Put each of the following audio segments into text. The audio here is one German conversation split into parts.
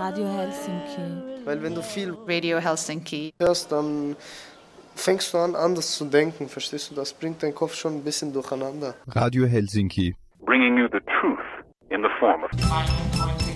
Radio Helsinki. Weil wenn du viel Radio Helsinki. hörst, dann fängst du an, anders zu denken, verstehst du? Das bringt deinen Kopf schon ein bisschen durcheinander. Radio Helsinki. bringing you the truth in the form of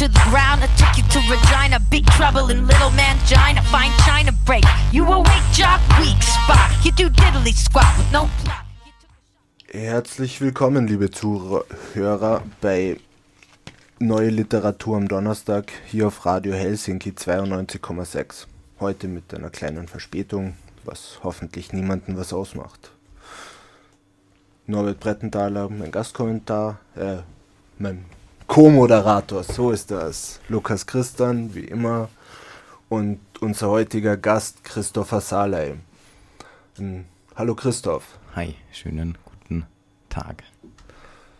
To the ground. I took you to Regina, big trouble in little mangina. Fine china break. You awake, jock, weak spot. You do diddly squat with no plot. Herzlich willkommen, liebe Zuhörer, bei Neue Literatur am Donnerstag hier auf Radio Helsinki 92,6. Heute mit einer kleinen Verspätung, was hoffentlich niemanden was ausmacht. Norbert Brettenthaler, mein Gastkommentar, äh, mein Co-Moderator, so ist das. Lukas Christian, wie immer. Und unser heutiger Gast, Christopher Saley. Ähm, hallo Christoph. Hi, schönen guten Tag.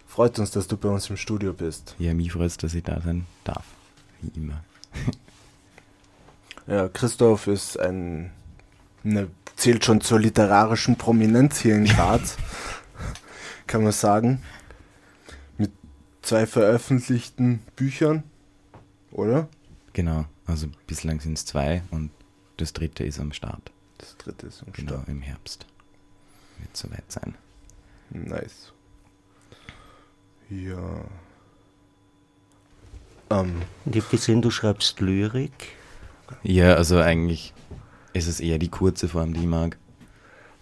Freut uns, dass du bei uns im Studio bist. Ja, mich freut es, dass ich da sein darf. Wie immer. Ja, Christoph ist ein, ne, zählt schon zur literarischen Prominenz hier in Graz, kann man sagen. Zwei veröffentlichten Büchern, oder? Genau, also bislang sind es zwei und das dritte ist am Start. Das dritte ist am Genau, Start. im Herbst. Wird soweit sein. Nice. Ja. Ähm, Und ich habe gesehen, du schreibst Lyrik. Ja, also eigentlich ist es eher die kurze Form, die ich mag.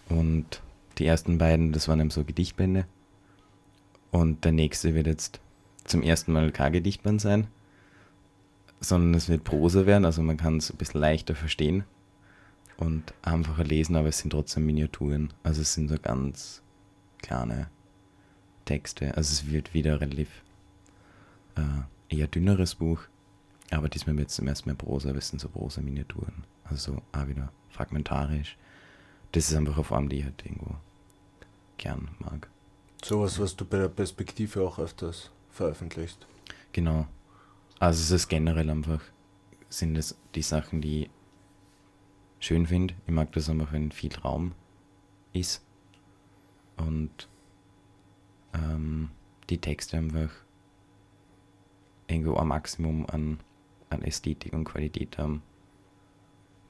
Und die ersten beiden, das waren eben so Gedichtbände. Und der nächste wird jetzt zum ersten Mal kein Gedichtband sein, sondern es wird Prosa werden, also man kann es ein bisschen leichter verstehen und einfacher lesen, aber es sind trotzdem Miniaturen. Also es sind so ganz kleine Texte. Also es wird wieder relativ äh, eher dünneres Buch, aber diesmal wird es zum ersten Mal Prosa, aber es sind so Prosa-Miniaturen. Also so auch wieder fragmentarisch. Das ist einfach eine Form, die ich halt irgendwo gern mag. sowas, was du bei der Perspektive auch öfters veröffentlichst. Genau. Also es ist generell einfach, sind es die Sachen, die ich schön finde. Ich mag das einfach, wenn viel Raum ist. Und ähm, die Texte einfach irgendwo ein Maximum an, an Ästhetik und Qualität haben.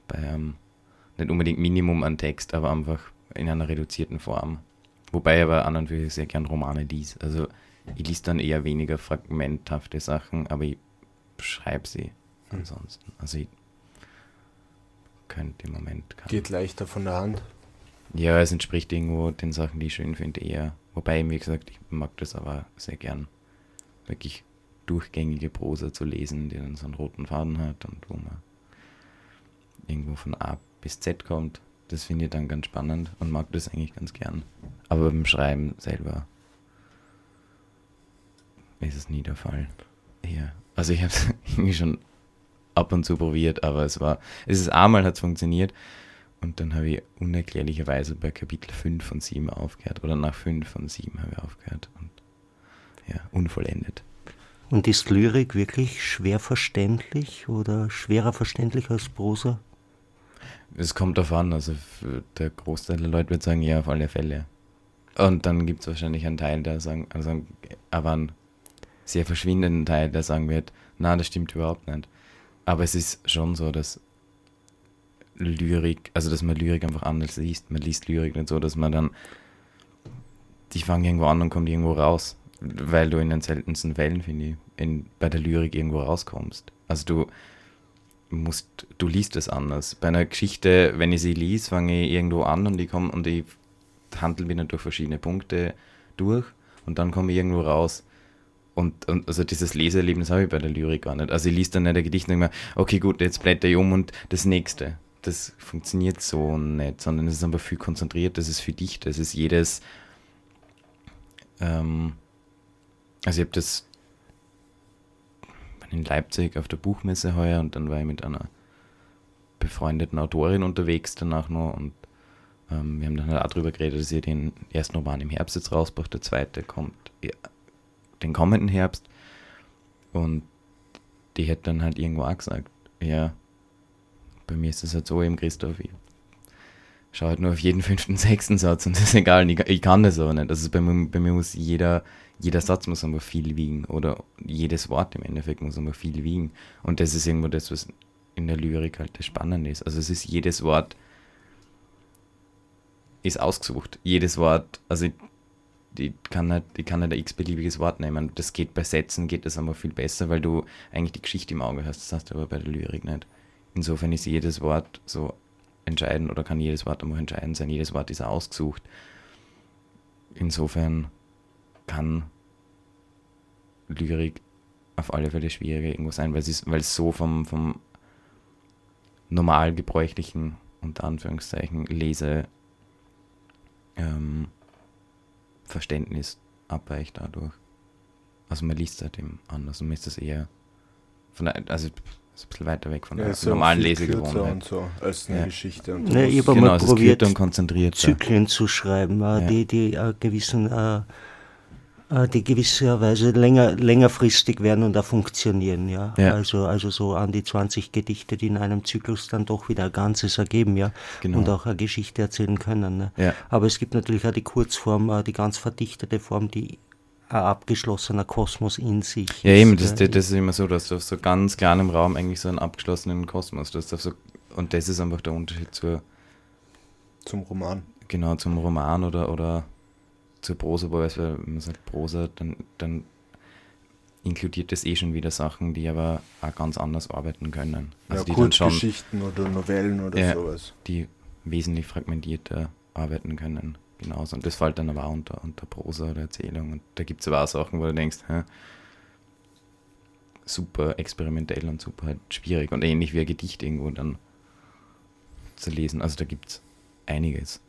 Bei einem, nicht unbedingt Minimum an Text, aber einfach in einer reduzierten Form. Wobei aber an und für sich sehr gern Romane lies. Also ich lese dann eher weniger fragmenthafte Sachen, aber ich schreibe sie ansonsten. Also ich könnte im Moment kann. Geht leichter von der Hand. Ja, es entspricht irgendwo den Sachen, die ich schön finde, eher. Wobei, wie gesagt, ich mag das aber sehr gern, wirklich durchgängige Prosa zu lesen, die dann so einen roten Faden hat und wo man irgendwo von A bis Z kommt. Das finde ich dann ganz spannend und mag das eigentlich ganz gern. Aber beim Schreiben selber ist es nie der Fall. Ja. Also ich habe es irgendwie schon ab und zu probiert, aber es war, es ist einmal hat es funktioniert und dann habe ich unerklärlicherweise bei Kapitel 5 von 7 aufgehört oder nach 5 von 7 habe ich aufgehört und ja, unvollendet. Und ist Lyrik wirklich schwer verständlich oder schwerer verständlich als Prosa? Es kommt darauf an, also der Großteil der Leute wird sagen, ja, auf alle Fälle. Und dann gibt es wahrscheinlich einen Teil, der sagen, also aber einen sehr verschwindenden Teil, der sagen wird, na, das stimmt überhaupt nicht. Aber es ist schon so, dass Lyrik, also dass man Lyrik einfach anders liest. Man liest Lyrik nicht so, dass man dann, die fangen irgendwo an und kommt irgendwo raus. Weil du in den seltensten Fällen, finde ich, in, bei der Lyrik irgendwo rauskommst. Also du musst, du liest es anders. Bei einer Geschichte, wenn ich sie lies, fange ich irgendwo an und ich komme und ich handle wieder durch verschiedene Punkte durch und dann komme ich irgendwo raus. Und, und also dieses Leseerlebnis habe ich bei der Lyrik gar nicht. Also ich lese dann nicht ein Gedicht und denke mir, okay gut, jetzt blätter ich um und das nächste. Das funktioniert so nicht, sondern es ist einfach viel konzentriert, das ist viel dicht, das ist jedes, ähm, also ich habe das in Leipzig auf der Buchmesse heuer und dann war ich mit einer befreundeten Autorin unterwegs danach noch und ähm, wir haben dann halt auch darüber geredet, dass sie den ersten Roman im Herbst jetzt rausbracht, der zweite kommt ja, den kommenden Herbst und die hätte dann halt irgendwo auch gesagt, ja, bei mir ist es halt so eben, Christoph, ich schaue halt nur auf jeden fünften, sechsten Satz und das ist egal, ich, ich kann das aber nicht. Also bei mir, bei mir muss jeder, jeder Satz muss aber viel wiegen oder jedes Wort im Endeffekt muss aber viel wiegen. Und das ist irgendwo das, was in der Lyrik halt das Spannende ist. Also es ist jedes Wort ist ausgesucht. Jedes Wort, also ich, kann nicht, die kann nicht ein x-beliebiges Wort nehmen. Das geht bei Sätzen, geht das aber viel besser, weil du eigentlich die Geschichte im Auge hast. Das hast du aber bei der Lyrik nicht. Insofern ist jedes Wort so entscheidend oder kann jedes Wort einfach entscheidend sein. Jedes Wort ist ausgesucht. Insofern kann Lyrik auf alle Fälle schwieriger irgendwo sein, weil es, ist, weil es so vom, vom normal gebräuchlichen, unter Anführungszeichen, Lese ähm, Verständnis abweicht dadurch. Also man liest seitdem anders und mir ist das eher von der, also ist ein bisschen weiter weg von der so normalen Lesegewohnheit. und so als eine Ja. Geschichte. Und Ne, sowas. ich habe Genau, mal probiert, und. Zyklen zu schreiben, äh, Ja. die, die äh, gewissen, äh, die gewisserweise länger, längerfristig werden und auch funktionieren, ja. Ja. Also, also so an die 20 Gedichte, die in einem Zyklus dann doch wieder ein Ganzes ergeben, ja. Genau. Und auch eine Geschichte erzählen können. Ne? Ja. Aber es gibt natürlich auch die Kurzform, äh, die ganz verdichtete Form, die ein abgeschlossener Kosmos in sich Ja, eben, das, gell. das ist immer so, dass du auf so ganz kleinem Raum eigentlich so einen abgeschlossenen Kosmos, hast so, und das ist einfach der Unterschied zur, Zum Roman. genau, zum Roman oder, oder zur Prosa, weil wenn man sagt Prosa, dann, dann inkludiert das eh schon wieder Sachen, die aber auch ganz anders arbeiten können. Also ja, Kurzgeschichten oder Novellen oder Ja. sowas. die wesentlich fragmentierter arbeiten können. Genauso. Und das fällt dann aber auch unter, unter Prosa oder Erzählung. Und da gibt es aber auch Sachen, wo du denkst, hä, super experimentell und super halt schwierig. Und ähnlich wie ein Gedicht irgendwo dann zu lesen. Also da gibt es einiges.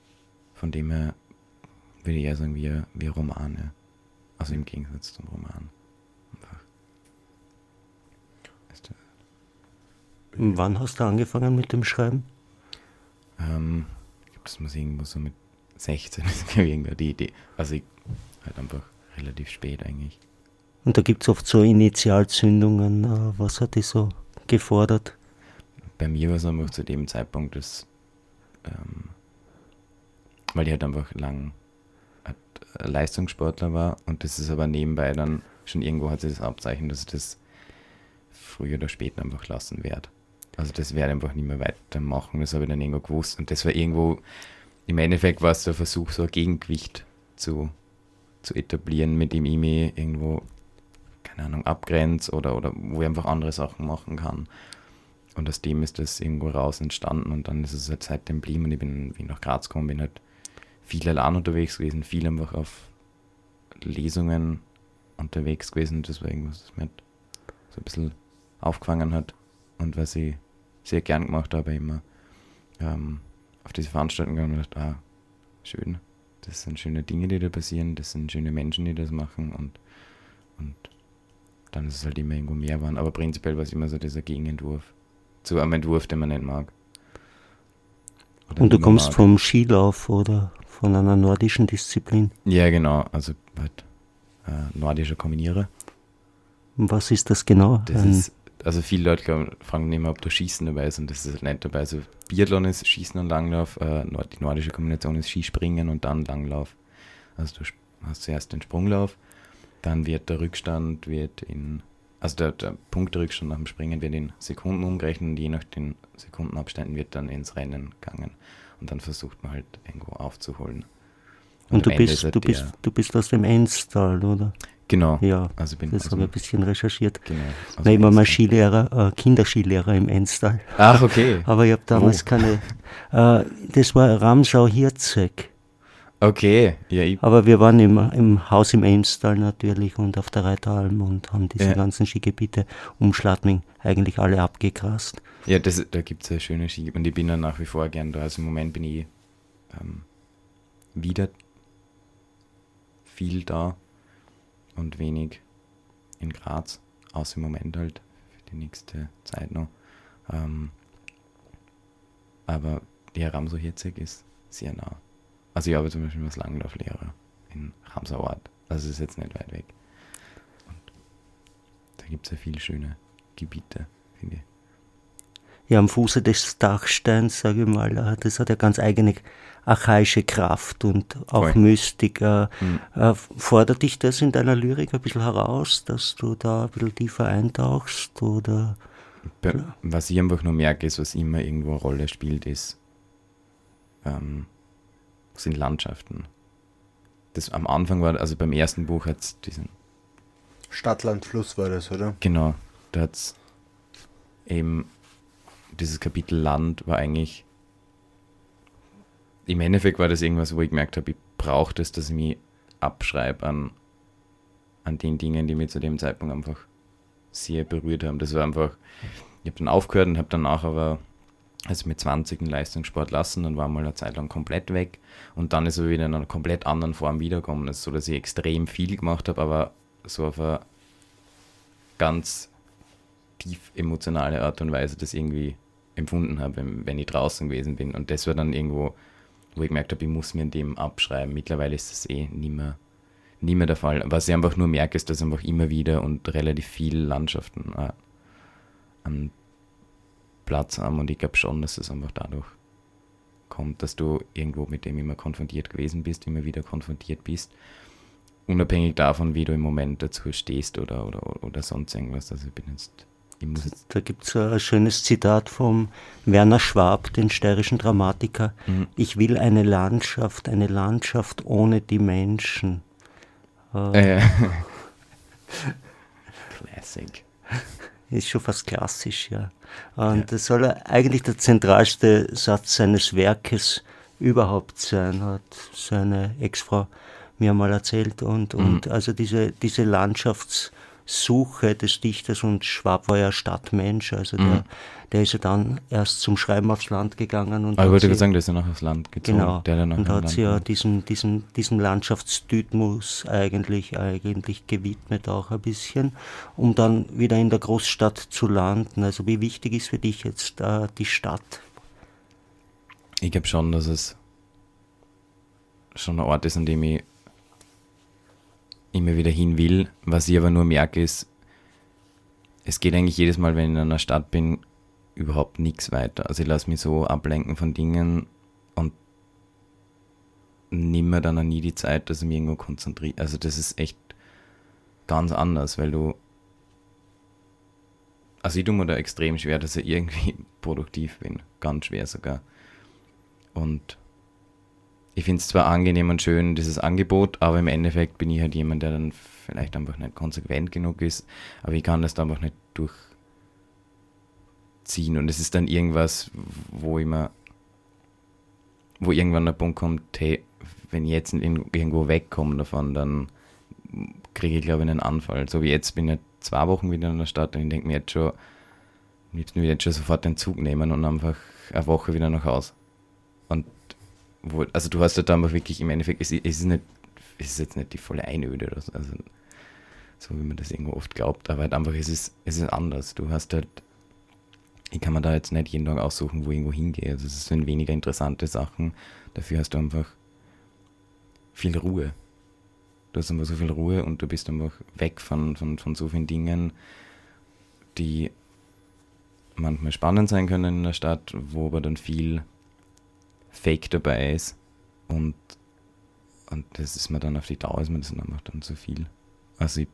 Von dem her würde ich eher sagen, wie ein, wie ein Roman. Ja. Also im Gegensatz zum Roman. Einfach. Der- Wann hast du angefangen mit dem Schreiben? Ähm, ich glaube, das muss irgendwo so mit 16 ist, irgendwo die Idee. Also ich halt einfach relativ spät eigentlich. Und da gibt es oft so Initialzündungen. äh, Was hat die so gefordert? Bei mir war es einfach zu dem Zeitpunkt, dass, ähm, weil ich halt einfach lang Leistungssportler war und das ist aber nebenbei dann schon irgendwo hat sich das Abzeichen, dass ich das früher oder später einfach lassen werde. Also das werde ich einfach nicht mehr weitermachen, das habe ich dann irgendwo gewusst und das war irgendwo, im Endeffekt war es der Versuch, so ein Gegengewicht zu, zu etablieren, mit dem ich mich irgendwo, keine Ahnung, abgrenze oder, oder wo ich einfach andere Sachen machen kann. Und aus dem ist das irgendwo raus entstanden und dann ist es halt seitdem geblieben und ich bin, wie nach Graz gekommen bin, halt viel allein unterwegs gewesen, viel einfach auf Lesungen unterwegs gewesen. Das war irgendwas, das mir halt so ein bisschen aufgefangen hat und was ich sehr gern gemacht habe, immer ähm, auf diese Veranstaltungen gegangen und dachte, ah, schön, das sind schöne Dinge, die da passieren, das sind schöne Menschen, die das machen und, und dann ist es halt immer irgendwo mehr waren. Aber prinzipiell war es immer so dieser Gegenentwurf zu einem Entwurf, den man nicht mag. Oder Und du kommst mag. vom Skilauf oder von einer nordischen Disziplin. Ja, genau. Also halt äh, nordischer Kombinierer. Und Was ist das genau? Das Ein- ist, also viele Leute glauben, fragen immer, ob da Schießen dabei ist und das ist halt nicht dabei. Also Biathlon ist Schießen und Langlauf, äh, die nordische Kombination ist Skispringen und dann Langlauf. Also du hast zuerst den Sprunglauf, dann wird der Rückstand wird in, also der, der Punkterückstand nach dem Springen wird in Sekunden umgerechnet und je nach den Sekundenabständen wird dann ins Rennen gegangen. Und dann versucht man halt irgendwo aufzuholen. und du am Ende bist, ist halt du bist, du bist aus dem Enstal, oder? Genau. Ja, Also bin das also, habe ich ein bisschen recherchiert. genau. also Nein, ich war mal. Skilehrer, äh, Kinderskilehrer im Enstal. Ach, okay. Aber ich habe damals Wo? keine. Äh, das war Ramsau-Hirzeg. Okay. Ja, ich, Aber wir waren im, im Haus im Emstal natürlich und auf der Reiteralm und haben diese Ja. ganzen Skigebiete um Schladming eigentlich alle abgegrast. Ja, das, da gibt es eine schöne Ski und ich bin da nach wie vor gern da. Also im Moment bin ich ähm, wieder viel da und wenig in Graz, außer im Moment halt für die nächste Zeit noch. Ähm, aber der Ramsau Hirzig ist sehr nah. Also ich arbeite zum Beispiel als Langlauflehrer in Ramsau Ort. Also es ist jetzt nicht weit weg. Und da gibt es ja viele schöne Gebiete, finde ich. Ja, am Fuße des Dachsteins, sage ich mal, das hat ja ganz eigene archaische Kraft und auch Voll. Mystik. Äh, Mhm. äh, fordert dich das in deiner Lyrik ein bisschen heraus, dass du da ein bisschen tiefer eintauchst? Oder Be- Was ich einfach nur merke, ist, was immer irgendwo eine Rolle spielt, ist, ähm, sind Landschaften. das am Anfang war, also beim ersten Buch hat es diesen, Stadtland Fluss war das, oder? genau, da hat es eben dieses Kapitel Land war eigentlich, im Endeffekt war das irgendwas, wo ich gemerkt habe, ich brauche das, dass ich mich abschreibe an, an den Dingen, die mich zu dem Zeitpunkt einfach sehr berührt haben. Das war einfach, ich habe dann aufgehört und habe danach aber, also mit 20 den Leistungssport lassen, dann war mal eine Zeit lang komplett weg und dann ist er wieder in einer komplett anderen Form wiedergekommen. Das ist so, dass ich extrem viel gemacht habe, aber so auf eine ganz tief emotionale Art und Weise das irgendwie empfunden habe, wenn, ich draußen gewesen bin. Und das war dann irgendwo, wo ich gemerkt habe, ich muss mir in dem abschreiben. Mittlerweile ist das eh nicht mehr, nie mehr der Fall. Was ich einfach nur merke, ist, dass einfach immer wieder und relativ viele Landschaften äh, einen Platz haben. Und ich glaube schon, dass es einfach dadurch kommt, dass du irgendwo mit dem immer konfrontiert gewesen bist, immer wieder konfrontiert bist. Unabhängig davon, wie du im Moment dazu stehst oder, oder, oder sonst irgendwas. Also ich bin jetzt, Da gibt es ein schönes Zitat vom Werner Schwab, den steirischen Dramatiker. Mhm. Ich will eine Landschaft, eine Landschaft ohne die Menschen. Äh, äh, Classic. Ist schon fast klassisch, ja. Und das soll eigentlich der zentralste Satz seines Werkes überhaupt sein, hat seine Ex-Frau mir mal erzählt. Und, und also diese, diese Landschaftssuche des Dichters und Schwab war ja Stadtmensch, also der, der ist ja dann erst zum Schreiben aufs Land gegangen. Und Aber ich wollte gerade sagen, der ist ja noch aufs Land gezogen. Genau. Der dann und hat sie ja diesen, diesen, diesem Landschaftstypus eigentlich, eigentlich gewidmet auch ein bisschen, um dann wieder in der Großstadt zu landen. Also wie wichtig ist für dich jetzt äh, die Stadt? Ich glaube schon, dass es schon ein Ort ist, an dem ich immer wieder hin will. Was ich aber nur merke, ist, es geht eigentlich jedes Mal, wenn ich in einer Stadt bin, überhaupt nichts weiter. Also ich lasse mich so ablenken von Dingen und nimm mir dann auch nie die Zeit, dass ich mich irgendwo konzentriere. Also das ist echt ganz anders, weil du also ich tue mir da extrem schwer, dass ich irgendwie produktiv bin. Ganz schwer sogar. Und ich finde es zwar angenehm und schön, dieses Angebot, aber im Endeffekt bin ich halt jemand, der dann vielleicht einfach nicht konsequent genug ist, aber ich kann das da einfach nicht durchziehen. Und es ist dann irgendwas, wo ich mir, wo irgendwann der Punkt kommt, hey, wenn ich jetzt irgendwo wegkomme davon, dann kriege ich, glaube ich, einen Anfall. So wie jetzt bin ich zwei Wochen wieder in der Stadt und ich denke mir jetzt schon, am liebsten würde jetzt schon sofort den Zug nehmen und einfach eine Woche wieder nach Hause. Und wo, also du hast halt einfach wirklich im Endeffekt, es, ist- es ist nicht, es ist jetzt nicht die volle Einöde oder so, also so wie man das irgendwo oft glaubt, aber halt einfach, es ist, es ist anders. Du hast halt, ich kann mir da jetzt nicht jeden Tag aussuchen, wo ich irgendwo hingehe. Also es sind weniger interessante Sachen, dafür hast du einfach viel Ruhe. Du hast einfach so viel Ruhe und du bist einfach weg von, von, von so vielen Dingen, die manchmal spannend sein können in der Stadt, wo aber dann viel Fake dabei ist. Und, und das ist mir dann auf die Dauer, ist mir das einfach dann zu viel. Also ich,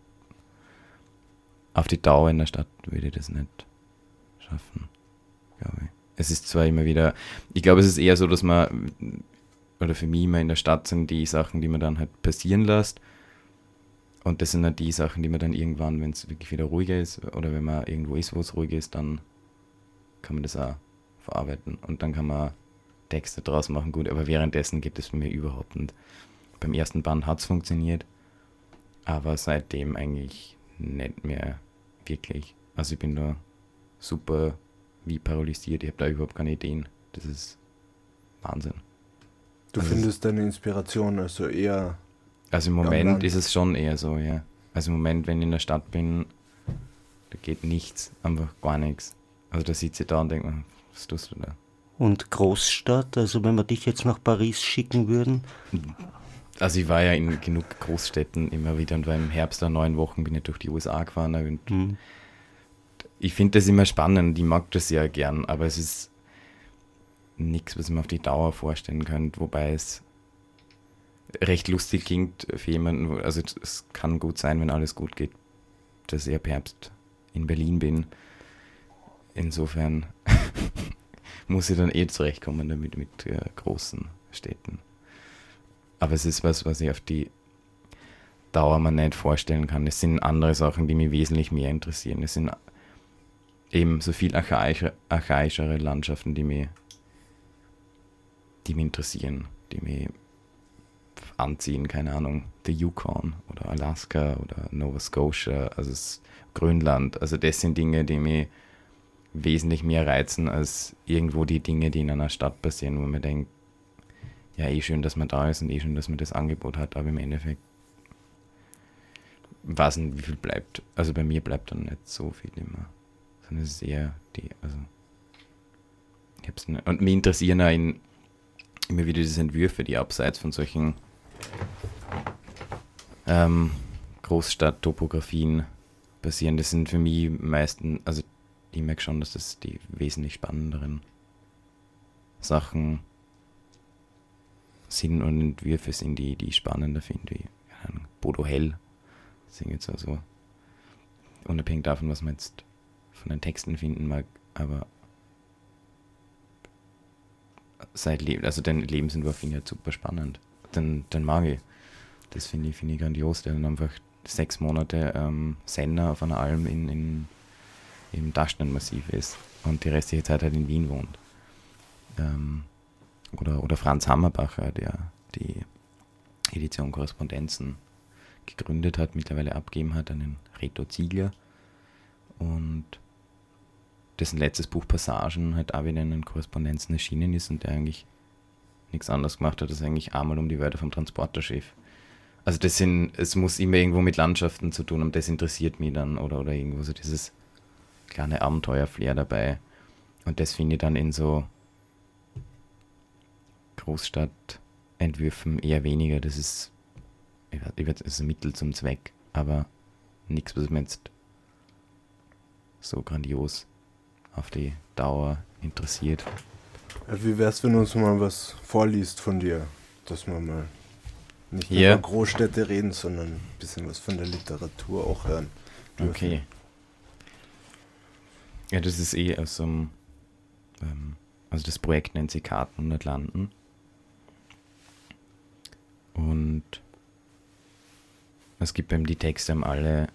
auf die Dauer in der Stadt würde ich das nicht schaffen, glaube ich. Es ist zwar immer wieder, ich glaube, es ist eher so, dass man, oder für mich immer in der Stadt sind die Sachen, die man dann halt passieren lässt. Und das sind dann die Sachen, die man dann irgendwann, wenn es wirklich wieder ruhiger ist, oder wenn man irgendwo ist, wo es ruhig ist, dann kann man das auch verarbeiten. Und dann kann man Texte draus machen, gut, aber währenddessen geht es bei mir überhaupt nicht. Beim ersten Band hat es funktioniert, aber seitdem eigentlich nicht mehr wirklich. Also ich bin da super wie paralysiert, ich habe da überhaupt keine Ideen. Das ist Wahnsinn. Du Also- findest deine Inspiration also eher. Also im Moment ist es schon eher so, ja. Also im Moment, wenn ich in der Stadt bin, da geht nichts, einfach gar nichts. Also da sitze ich da und denke mir, was tust du da? Und Großstadt, also wenn wir dich jetzt nach Paris schicken würden, Also ich war ja in genug Großstädten immer wieder und war im Herbst da neun Wochen bin ich durch die USA gefahren. Und hm, ich finde das immer spannend, ich mag das ja gern, aber es ist nichts, was mir auf die Dauer vorstellen könnte, wobei es recht lustig klingt für jemanden, also es kann gut sein, wenn alles gut geht, dass ich ab Herbst in Berlin bin. Insofern muss ich dann eh zurechtkommen damit mit äh, großen Städten. Aber es ist was, was ich auf die Dauer mir nicht vorstellen kann. Es sind andere Sachen, die mich wesentlich mehr interessieren. Es sind eben so viel archaische, archaischere Landschaften, die mich, die mich interessieren, die mich anziehen, keine Ahnung, the Yukon oder Alaska oder Nova Scotia, also Grönland. Also das sind Dinge, die mich wesentlich mehr reizen als irgendwo die Dinge, die in einer Stadt passieren, wo man denkt, ja, eh schön, dass man da ist und eh schön, dass man das Angebot hat, aber im Endeffekt weiß nicht, wie viel bleibt. Also bei mir bleibt dann nicht so viel immer. Sondern es ist eher die, also ich hab's nicht. Und mich interessieren auch in, immer wieder diese Entwürfe, die abseits von solchen ähm, Großstadttopografien passieren. Das sind für mich meistens, also ich merke schon, dass das die wesentlich spannenderen Sachen sind und Entwürfe sind, die, die ich spannender finde, wie Bodo Hell. Das jetzt also unabhängig davon, was man jetzt von den Texten finden mag, aber seit Leben, also den Lebensentwurf finde ich halt super spannend. Den, den mag ich. Das finde ich, finde ich grandios, der dann einfach sechs Monate ähm, Sender auf einer Alm in, in, im Taschenmassiv ist und die restliche Zeit halt in Wien wohnt. Ähm, oder, oder Franz Hammerbacher, der die Edition Korrespondenzen gegründet hat, mittlerweile abgegeben hat an den Reto Ziegler und dessen letztes Buch Passagen halt auch wieder in den Korrespondenzen erschienen ist und der eigentlich nichts anderes gemacht hat, als eigentlich einmal um die Wörter vom Transporterchef. Also das sind, es muss immer irgendwo mit Landschaften zu tun und das interessiert mich dann oder, oder irgendwo so dieses kleine Abenteuerflair dabei. Und das finde ich dann in so Großstadtentwürfen eher weniger. Das ist, ich weiß, es ist ein Mittel zum Zweck, aber nichts, was mir jetzt so grandios auf die Dauer interessiert. Wie wär's, wenn du uns mal was vorliest von dir? Dass wir mal nicht nur Ja. über Großstädte reden, sondern ein bisschen was von der Literatur auch hören. dürfen. Okay. Ja, das ist eh aus so einem, ähm, also das Projekt nennt sich Karten und Atlanten. Und es gibt eben die Texte haben alle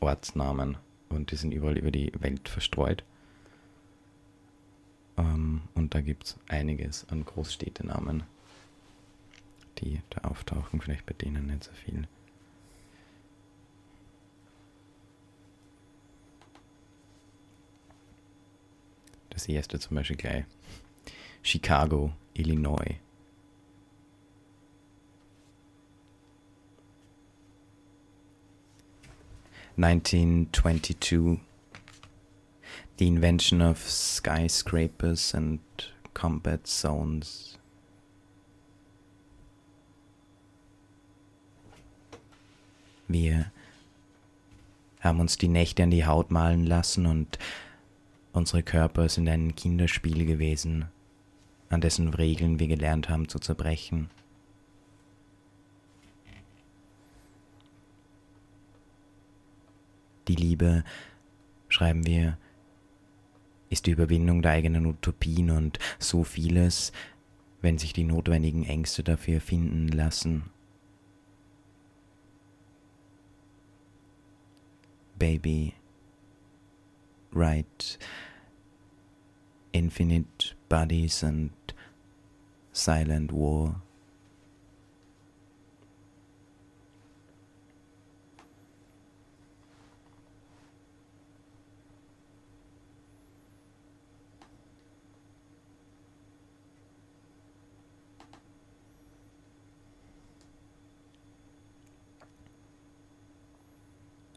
Ortsnamen und die sind überall über die Welt verstreut. Ähm, und da gibt es einiges an Großstädtenamen, die da auftauchen, vielleicht bei denen nicht so viel. Das erste zum Beispiel gleich. Chicago, Illinois. Nineteen twenty-two. The invention of skyscrapers and combat zones. Wir haben uns die Nächte an die Haut malen lassen und Unsere Körper sind ein Kinderspiel gewesen, an dessen Regeln wir gelernt haben zu zerbrechen. Die Liebe, schreiben wir, ist die Überwindung der eigenen Utopien und so vieles, wenn sich die notwendigen Ängste dafür finden lassen. Baby, write infinite bodies and silent war.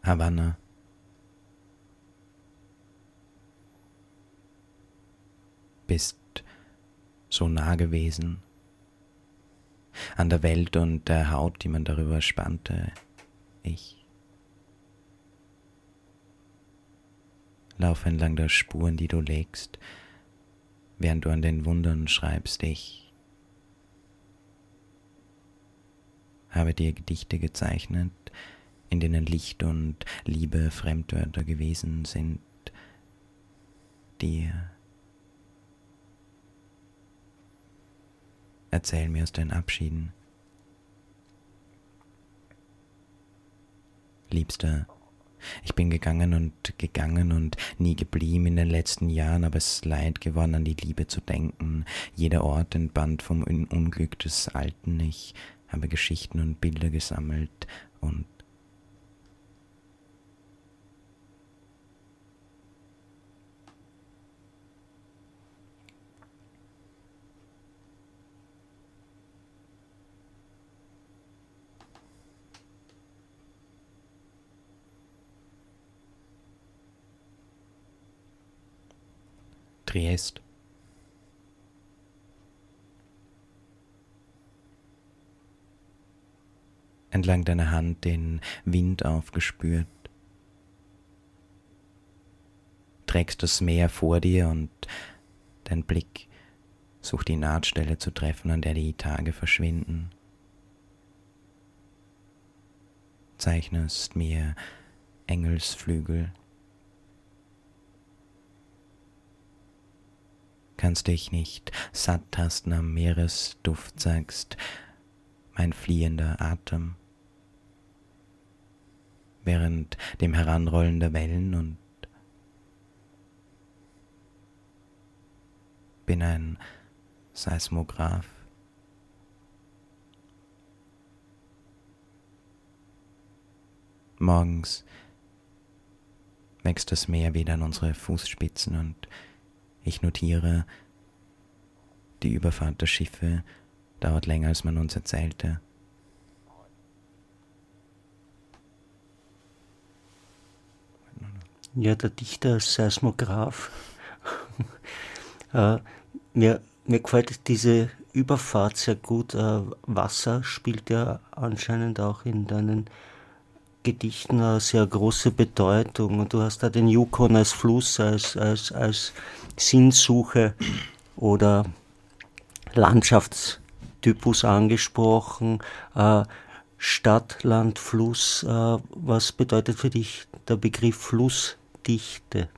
Havanna. Bist so nah gewesen an der Welt und der Haut, die man darüber spannte. Ich laufe entlang der Spuren, die du legst, während du an den Wundern schreibst. Ich habe dir Gedichte gezeichnet, in denen Licht und Liebe Fremdwörter gewesen sind, dir Erzähl mir aus deinen Abschieden. Liebster, ich bin gegangen und gegangen und nie geblieben in den letzten Jahren, aber es ist leid geworden, an die Liebe zu denken. Jeder Ort entband vom Unglück des alten Ich, habe Geschichten und Bilder gesammelt und Triest. Entlang deiner Hand den Wind aufgespürt. Trägst das Meer vor dir und dein Blick sucht die Nahtstelle zu treffen, an der die Tage verschwinden. Zeichnest mir Engelsflügel kannst dich nicht satt tasten am Meeresduft, sagst mein fliehender Atem. Während dem Heranrollen der Wellen und bin ein Seismograph. Morgens wächst das Meer wieder an unsere Fußspitzen und ich notiere, die Überfahrt der Schiffe dauert länger, als man uns erzählte. Ja, der Dichter Seismograph. äh, mir, mir gefällt diese Überfahrt sehr gut. Äh, Wasser spielt ja anscheinend auch in deinen Gedichten eine sehr große Bedeutung. Und du hast da den Yukon als Fluss, als, als, als Sinnsuche oder Landschaftstypus angesprochen. Äh, Stadt, Land, Fluss. Äh, was bedeutet für dich der Begriff Flussdichte?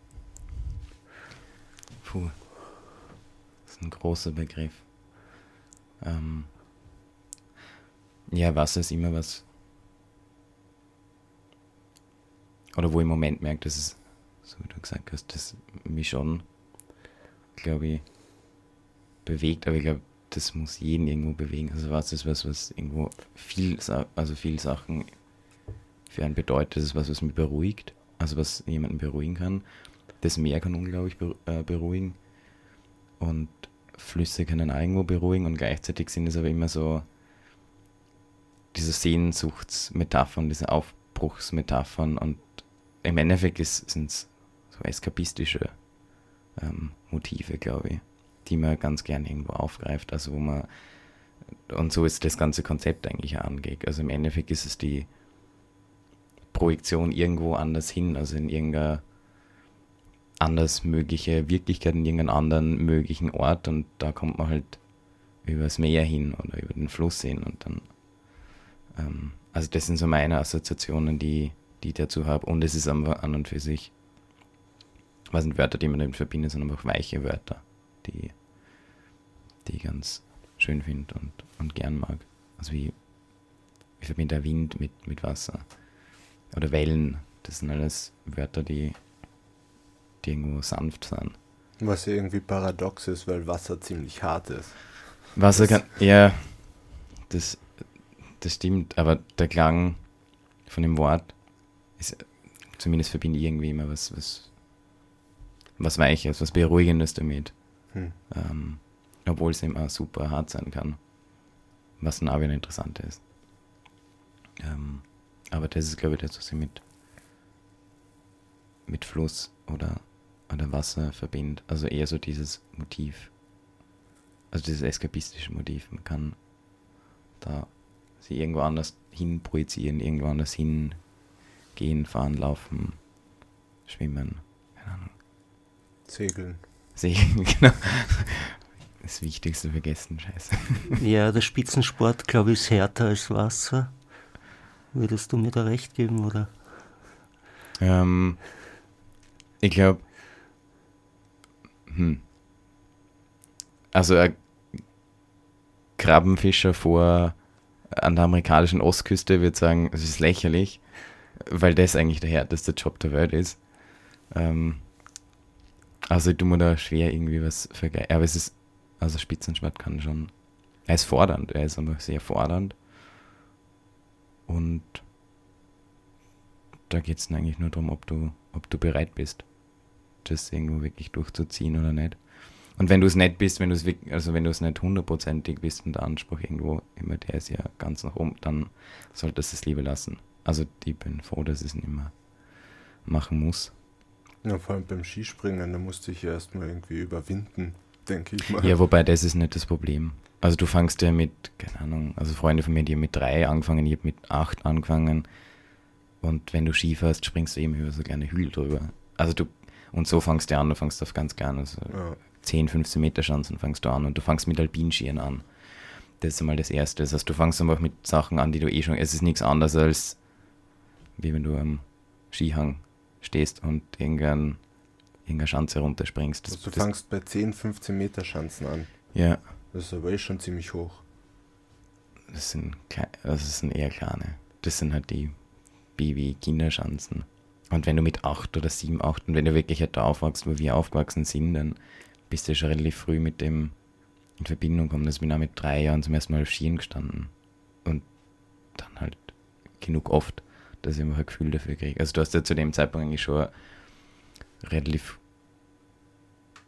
Puh, das ist ein großer Begriff. Ähm, ja, Wasser ist immer was. Oder wo ich im Moment merke, dass es, so wie du gesagt hast, das mich schon glaube ich, bewegt, aber ich glaube, das muss jeden irgendwo bewegen. Also was ist was, was irgendwo viel, also viel Sachen für einen bedeutet. Das ist was, was mich beruhigt, also was jemanden beruhigen kann. Das Meer kann unglaublich äh, beruhigen und Flüsse können irgendwo beruhigen und gleichzeitig sind es aber immer so diese Sehnsuchtsmetaphern, diese Aufbruchsmetaphern und im Endeffekt sind es so eskapistische ähm, Motive, glaube ich, die man ganz gern irgendwo aufgreift. Also wo man und so ist das ganze Konzept eigentlich angeht. Also im Endeffekt ist es die Projektion irgendwo anders hin, also in irgendeiner anders mögliche Wirklichkeit, in irgendeinem anderen möglichen Ort und da kommt man halt übers Meer hin oder über den Fluss hin und dann ähm, also das sind so meine Assoziationen, die, die ich dazu habe und es ist einfach an und für sich was sind Wörter, die man damit verbindet, sondern einfach weiche Wörter, die, die ich ganz schön finde und, und gern mag. Also wie, ich verbinde der Wind mit, mit Wasser. Oder Wellen, das sind alles Wörter, die, die irgendwo sanft sind. Was irgendwie paradox ist, weil Wasser ziemlich hart ist. Wasser kann, ja, das, das stimmt, aber der Klang von dem Wort ist, zumindest verbinde ich irgendwie immer was, was was Weiches, was Beruhigendes damit. Hm. Ähm, obwohl es eben auch super hart sein kann. Was dann auch wieder interessant ist. Ähm, aber das ist, glaube ich, das, was ich mit, mit Fluss oder, oder Wasser verbindet. Also eher so dieses Motiv. Also dieses eskapistische Motiv. Man kann da sich irgendwo anders hin projizieren, irgendwo anders hingehen, fahren, laufen, schwimmen. Keine Ahnung. Segeln. Segeln, genau. Das Wichtigste vergessen, scheiße. Ja, der Spitzensport, glaube ich, ist härter als Wasser. Würdest du mir da recht geben, oder? Ähm, ich glaube, hm. Also ein Krabbenfischer vor an der amerikanischen Ostküste wird sagen, es ist lächerlich. Weil das eigentlich der härteste Job der Welt ist. Ähm, also ich tue mir da schwer irgendwie was vergleichen. Aber es ist, also Spitzensport kann schon, er ist fordernd, er ist einfach sehr fordernd. Und da geht es eigentlich nur darum, ob du, ob du bereit bist, das irgendwo wirklich durchzuziehen oder nicht. Und wenn du es nicht bist, wenn du es also wenn du es nicht hundertprozentig bist und der Anspruch irgendwo immer der ist ja ganz nach oben, dann solltest du es lieber lassen. Also ich bin froh, dass ich es nicht mehr machen muss. Ja, vor allem beim Skispringen, da musste ich ja erstmal irgendwie überwinden, denke ich mal. Ja, wobei das ist nicht das Problem. Also du fangst ja mit, keine Ahnung, also Freunde von mir, die haben mit drei angefangen, ich habe mit acht angefangen. Und wenn du Ski fährst, springst du eben über so kleine Hügel drüber. Also du, und so fangst du an, du fangst auf ganz kleine, also ja. 10, 15 Meter Chancen fängst du an und du fangst mit Alpinskiern an. Das ist einmal das Erste. Das heißt, du fängst einfach mit Sachen an, die du eh schon, es ist nichts anderes als, wie wenn du am Skihang stehst und irgendein, irgendeine Schanze runterspringst. Das, also du fängst bei 10, 15 Meter Schanzen an. Ja. Das ist aber eh schon ziemlich hoch. Das sind, das sind eher kleine. Das sind halt die Baby-Kinderschanzen. Und wenn du mit 8 oder 7, 8 und wenn du wirklich halt da aufwachst, wo wir aufgewachsen sind, dann bist du schon relativ früh mit dem in Verbindung gekommen. Also ich bin auch mit drei Jahren zum ersten Mal auf Skiern gestanden. Und dann halt genug oft, dass ich immer ein Gefühl dafür kriege. Also du hast ja zu dem Zeitpunkt eigentlich schon ein relativ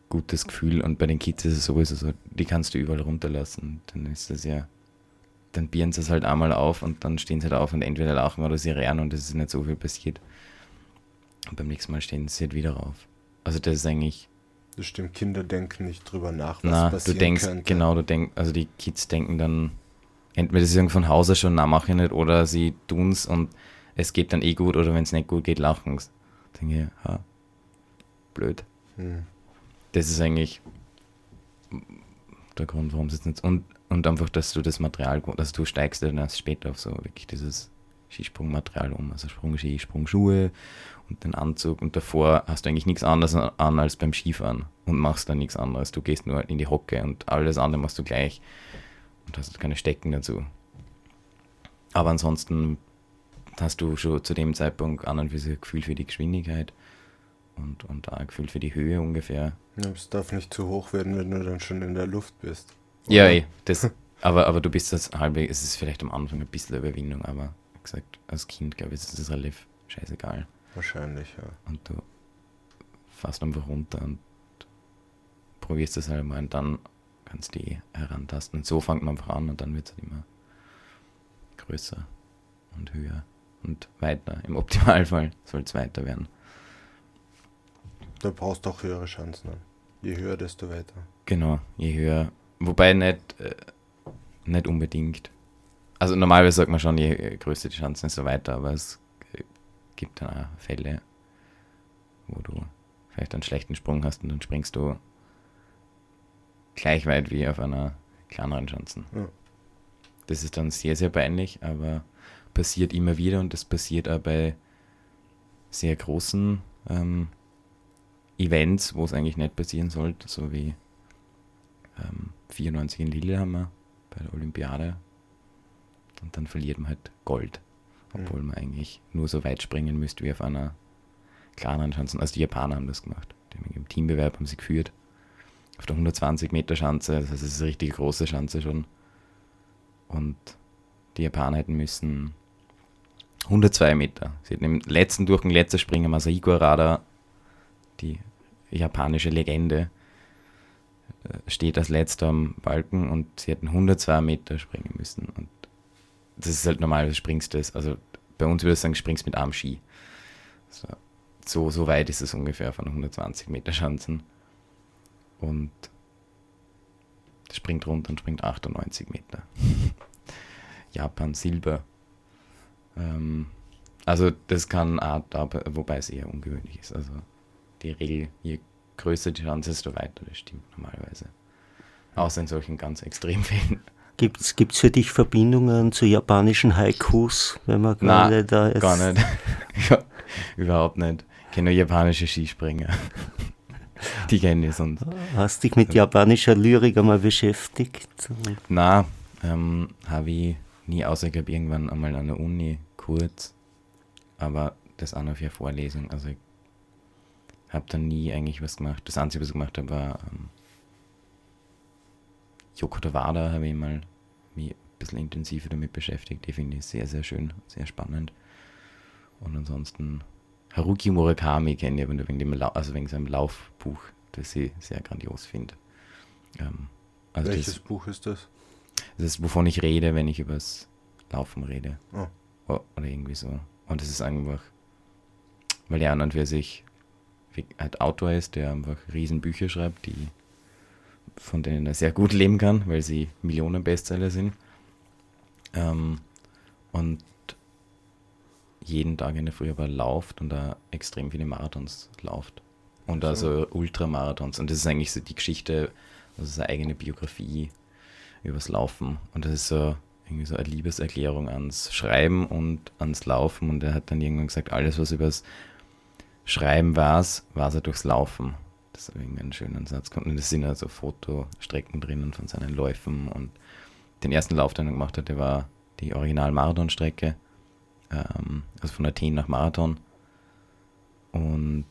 gutes Gefühl und bei den Kids ist es sowieso so, die kannst du überall runterlassen. Dann ist das ja, dann bieren sie es halt einmal auf und dann stehen sie halt auf und entweder lachen oder sie rennen und es ist nicht so viel passiert. Und beim nächsten Mal stehen sie halt wieder auf. Also das ist eigentlich das stimmt, Kinder denken nicht drüber nach, was na, passieren du denkst, könnte. Genau, du denkst, also die Kids denken dann, entweder sie sagen von Hause schon, na mach ich nicht, oder sie tun es und es geht dann eh gut, oder wenn es nicht gut geht, lachen sie. Denke ich, ha, blöd. Hm. Das ist eigentlich der Grund, warum es jetzt nicht. Und, und einfach, dass du das Material, dass du steigst dann erst später auf so wirklich dieses Skisprungmaterial um, also Sprungski, Sprungschuhe und den Anzug und davor hast du eigentlich nichts anderes an als beim Skifahren und machst dann nichts anderes. Du gehst nur in die Hocke und alles andere machst du gleich und hast keine Stecken dazu. Aber ansonsten hast du schon zu dem Zeitpunkt an und für sich ein Gefühl für die Geschwindigkeit und, und auch ein Gefühl für die Höhe ungefähr. Ja, es darf nicht zu hoch werden, wenn du dann schon in der Luft bist. Oder? Ja, ey, das, aber, aber du bist das halbwegs, es ist vielleicht am Anfang ein bisschen Überwindung, aber wie gesagt, als Kind, glaube ich, ist das relativ scheißegal. Wahrscheinlich, ja. Und du fährst einfach runter und probierst es halt mal und dann kannst du die herantasten. Und so fängt man einfach an und dann wird es halt immer größer und höher und weiter. Im Optimalfall soll es weiter werden. Da brauchst du auch höhere Chancen. Je höher, desto weiter. Genau, je höher. Wobei nicht, äh, nicht unbedingt. Also normalerweise sagt man schon, je größer die Chancen, desto weiter, aber es gibt dann auch Fälle, wo du vielleicht einen schlechten Sprung hast und dann springst du gleich weit wie auf einer kleineren Schanzen. Ja. Das ist dann sehr, sehr peinlich, aber passiert immer wieder und das passiert auch bei sehr großen ähm, Events, wo es eigentlich nicht passieren sollte, so wie ähm, 94 in Lillehammer bei der Olympiade. Und dann verliert man halt Gold obwohl man eigentlich nur so weit springen müsste wie auf einer kleineren Schanze. Also die Japaner haben das gemacht. Die haben Im Teambewerb haben sie geführt. Auf der 120 Meter Schanze, das heißt, es ist eine richtig große Schanze schon. Und die Japaner hätten müssen 102 Meter. Sie hätten im letzten Durchgang, letzter Springer Masahiko Arada, die japanische Legende, äh, steht als letzter am Balken und sie hätten 102 Meter springen müssen. Und das ist halt normal, du springst das. Also bei uns würde ich sagen, springst mit einem Ski. So, so, so weit ist es ungefähr von 120 Meter Schanzen. Und springt runter und springt 98 Meter. Japan Silber. Ähm, also das kann Art, wobei es eher ungewöhnlich ist. Also die Regel, je größer die Chance, desto weiter, das stimmt normalerweise. Außer in solchen ganz Extremfällen. Gibt es für dich Verbindungen zu japanischen Haikus, wenn man gerade da ist? gar nicht. Überhaupt nicht. Ich kenne nur japanische Skispringer. Die kenne ich sonst. Hast dich mit japanischer Lyrik einmal beschäftigt? Na, ähm, habe ich nie, außer ich glaube irgendwann einmal an der Uni kurz. aber das auch noch für eine Vorlesung. Also ich habe dann nie eigentlich was gemacht. Das Einzige, was ich gemacht habe, war ähm, Yoko Tawada, habe ich mal mich ein bisschen intensiver damit beschäftigt. Die finde ich sehr, sehr schön, sehr spannend. Und ansonsten Haruki Murakami kenne ich aber nur wegen, dem also wegen seinem Laufbuch, das ich sehr grandios finde. Ähm, also Welches das, Buch ist das? das ist, wovon ich rede, wenn ich übers Laufen rede. Oh. O- Oder irgendwie so. Und es ist einfach, weil er an und für sich halt Autor ist, der einfach riesen Bücher schreibt, die von denen er sehr gut leben kann, weil sie Millionen Bestseller sind. Ähm, und jeden Tag in der Früh aber lauft und da extrem viele Marathons läuft. Und also Ultramarathons. Und das ist eigentlich so die Geschichte, also seine eigene Biografie übers Laufen. Und das ist so irgendwie so eine Liebeserklärung ans Schreiben und ans Laufen. Und er hat dann irgendwann gesagt, alles, was übers Schreiben war, war er durchs Laufen. Das ist irgendwie einen schönen Satz. Und es sind also Fotostrecken drinnen von seinen Läufen. Und den ersten Lauf, den er gemacht hat, der war die Original-Marathon-Strecke. Ähm, also von Athen nach Marathon. Und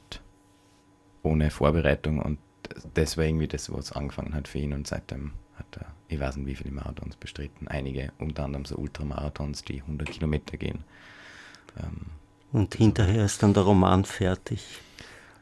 ohne Vorbereitung. Und das war irgendwie das, was angefangen hat für ihn. Und seitdem hat er, ich weiß nicht, wie viele Marathons bestritten. Einige, unter anderem so Ultramarathons, die 100 Kilometer gehen. Ähm, Und hinterher ist dann der Roman fertig.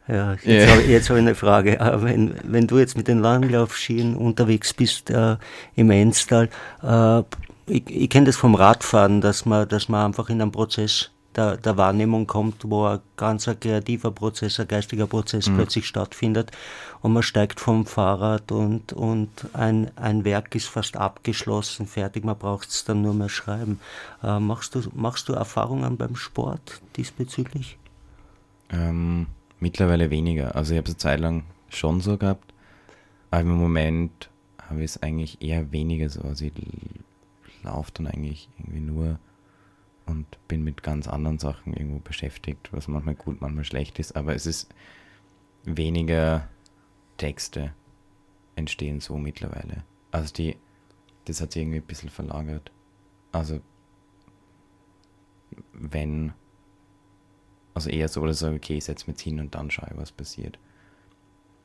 Ja, jetzt Ja. habe hab ich eine Frage. Äh, Wenn, wenn du jetzt mit den Langlaufschienen unterwegs bist äh, im Enstal, äh, ich, ich kenne das vom Radfahren, dass man, dass man einfach in einen Prozess der, der Wahrnehmung kommt, wo ein ganz ein kreativer Prozess, ein geistiger Prozess plötzlich stattfindet und man steigt vom Fahrrad und, und ein, ein Werk ist fast abgeschlossen, fertig, man braucht es dann nur mehr schreiben. Äh, machst, du, machst du Erfahrungen beim Sport diesbezüglich? Ähm, mittlerweile weniger. Also ich habe es eine Zeit lang schon so gehabt, aber im Moment habe ich es eigentlich eher weniger so. Also ich laufe dann eigentlich irgendwie nur und bin mit ganz anderen Sachen irgendwo beschäftigt, was manchmal gut, manchmal schlecht ist, aber es ist weniger Texte entstehen so mittlerweile. Also die, das hat sich irgendwie ein bisschen verlagert. Also wenn also eher so, ich sage, okay, ich setze mich hin und dann schaue ich, was passiert.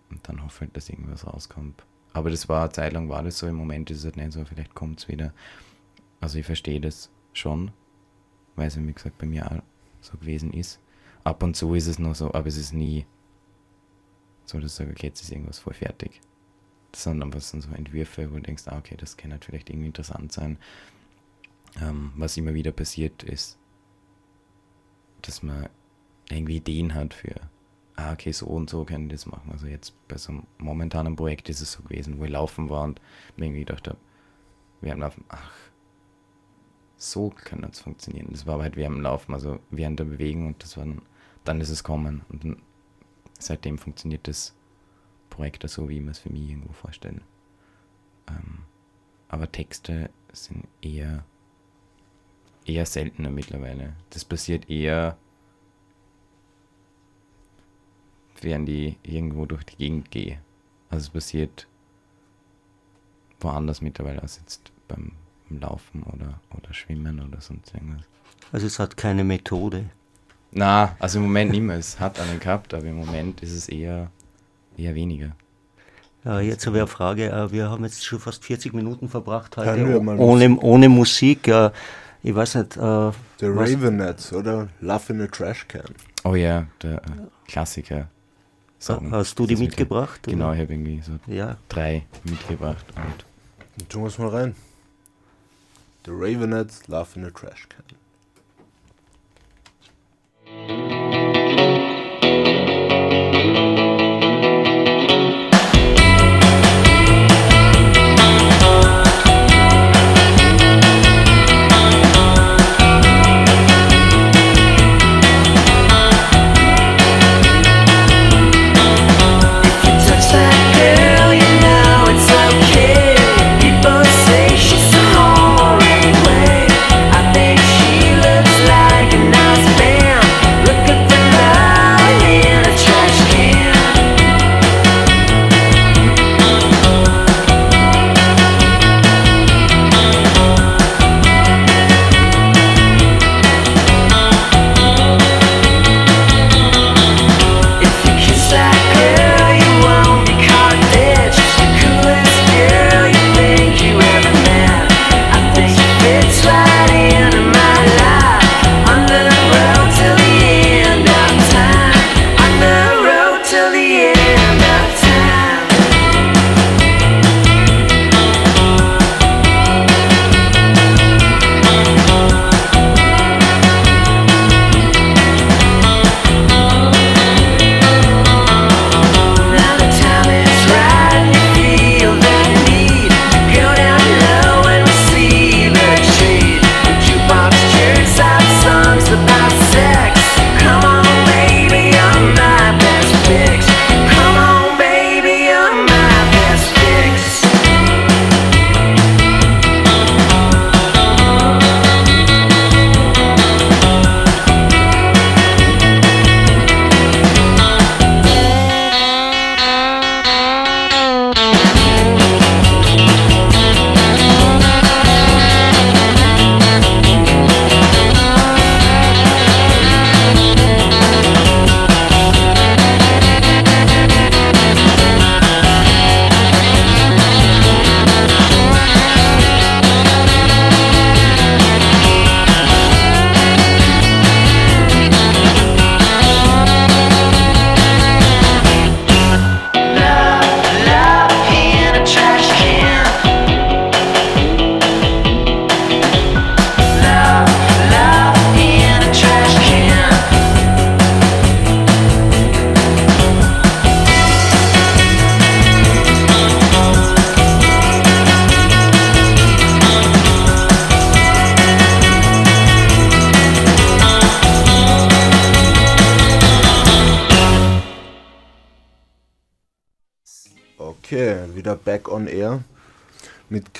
Und dann hoffe ich, dass irgendwas rauskommt. Aber das war, eine Zeit lang war das so, im Moment ist es halt nicht so, vielleicht kommt es wieder. Also ich verstehe das schon, weil es, wie gesagt, bei mir auch so gewesen ist. Ab und zu ist es noch so, aber es ist nie so, dass ich sage, okay, jetzt ist irgendwas voll fertig. Das sind einfach so Entwürfe, wo du denkst, ah, okay, das kann halt vielleicht irgendwie interessant sein. Ähm, was immer wieder passiert ist, dass man irgendwie Ideen hat für, ah, okay, so und so kann ich das machen. Also jetzt bei so einem momentanen Projekt ist es so gewesen, wo ich laufen war und mir irgendwie gedacht habe, während Laufen, ach, so kann das funktionieren. Das war halt während dem Laufen, also während der Bewegung und das war dann, dann ist es kommen. Und dann, seitdem funktioniert das Projekt so, wie ich mir es für mich irgendwo vorstelle. Ähm, aber Texte sind eher eher seltener mittlerweile. Das passiert eher, während ich irgendwo durch die Gegend gehe. Also es passiert woanders mittlerweile als jetzt beim Laufen oder, oder Schwimmen oder sonst irgendwas. Also es hat keine Methode. Na, also im Moment nicht mehr. Es hat einen gehabt, aber im Moment ist es eher, eher weniger. Ja, jetzt habe ich eine Frage. Äh, Wir haben jetzt schon fast 40 Minuten verbracht heute ohne, ohne Musik. Ich weiß nicht. äh, Der was- Ravenettes, oder? Love in a Trash Can. Oh ja, der äh, Klassiker. Song. Hast du die mit mitgebracht? Genau, ich habe irgendwie so Ja. drei mitgebracht. Und Dann tun wir es mal rein. The Ravenettes, Love in a Trash Can. touch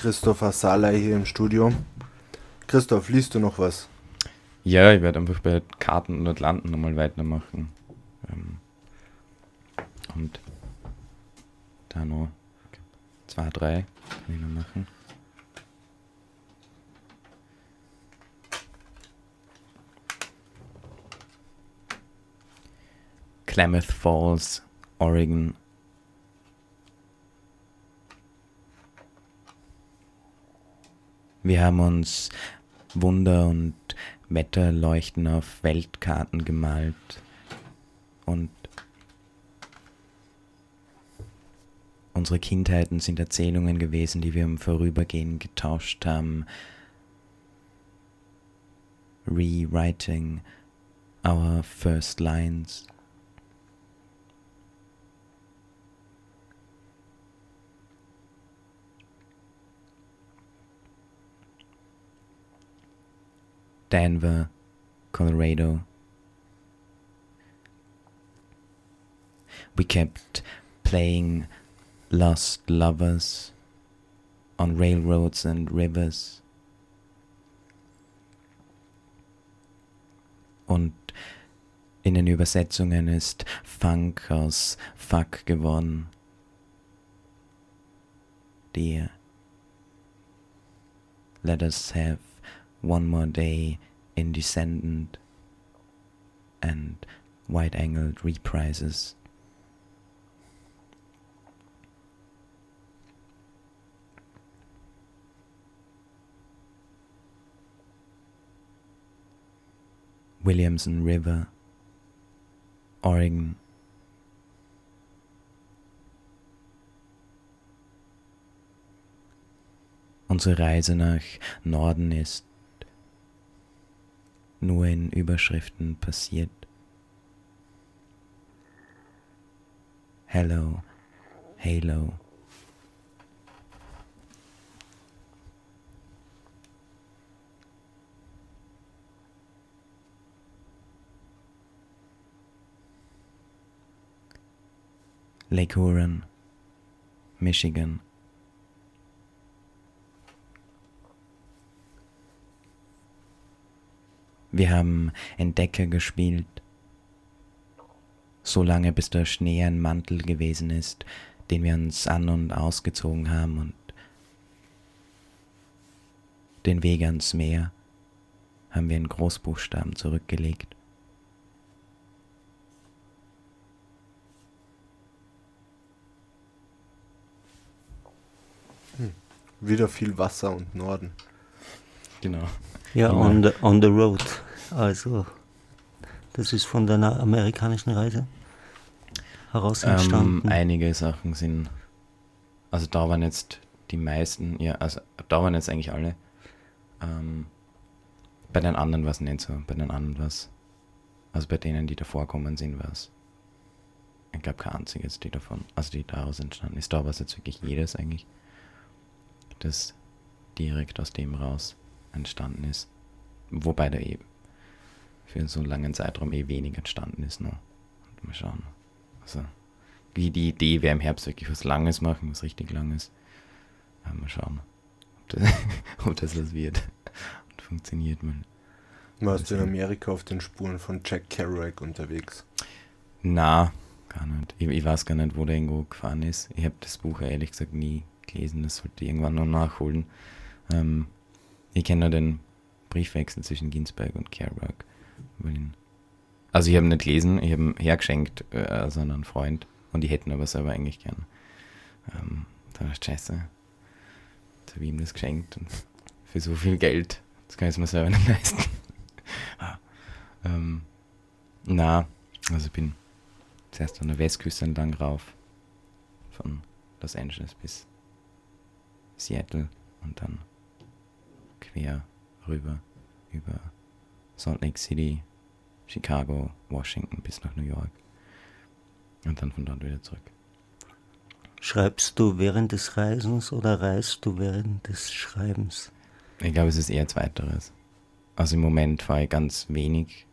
Christopher Salai hier im Studio. Christoph, liest du noch was? Ja, ich werde einfach bei Karten und Atlanten nochmal weitermachen. Ähm, und da noch zwei, drei kann ich noch machen. Klamath Falls, Oregon. Wir haben uns Wunder und Wetterleuchten auf Weltkarten gemalt und unsere Kindheiten sind Erzählungen gewesen, die wir im Vorübergehen getauscht haben. Rewriting our first lines. Denver, Colorado. We kept playing Lost Lovers on railroads and rivers. Und in den Übersetzungen ist Funk aus Fuck geworden. Dear, let us have one more day in Descendant and wide angled reprises. Williamson River, Oregon. Unsere Reise nach Norden ist nur in Überschriften passiert. Hello, Halo. Lake Huron, Michigan. Wir haben Entdecker gespielt, so lange bis der Schnee ein Mantel gewesen ist, den wir uns an und ausgezogen haben und den Weg ans Meer haben wir in Großbuchstaben zurückgelegt. Wieder viel Wasser und Norden. Genau. Ja, Genau. on the, on the road. Also, das ist von deiner amerikanischen Reise heraus Ähm, entstanden. einige Sachen sind, also da waren jetzt die meisten, ja, also da waren jetzt eigentlich alle. Ähm, bei den anderen war es nicht so, bei den anderen war es, also bei denen, die davor kommen sind, war es, ich glaube kein einziges, die davon, also die daraus entstanden ist. Da war es jetzt wirklich jedes eigentlich, das direkt aus dem raus entstanden ist. Wobei da eh für so einen langen Zeitraum eh wenig entstanden ist noch. Und mal schauen. Also, wie die Idee wäre im Herbst wirklich was Langes machen, was richtig Langes. Mal schauen, ob das, ob das was wird und funktioniert mal. Warst du in Amerika auf den Spuren von Jack Kerouac unterwegs? Na, gar nicht. Ich, ich weiß gar nicht, wo der irgendwo gefahren ist. Ich habe das Buch ehrlich gesagt nie gelesen, das sollte ich irgendwann noch nachholen. Ähm, ich kenne nur den Briefwechsel zwischen Ginsberg und Kerouac. Also ich habe ihn nicht gelesen, ich habe ihn hergeschenkt, äh, also an einen Freund. Und ich hätte ihn aber selber eigentlich gern. Ähm, da war scheiße. Jetzt habe ich ihm das geschenkt und für so viel Geld, das kann ich mir selber nicht leisten. Ah, ähm, na, also ich bin zuerst an der Westküste entlang rauf. Von Los Angeles bis Seattle und dann quer rüber über Salt Lake City, Chicago, Washington bis nach New York. Und dann von dort wieder zurück. Schreibst du während des Reisens oder reist du während des Schreibens? Ich glaube, es ist eher zweiteres. Also im Moment fahre ich ganz wenig,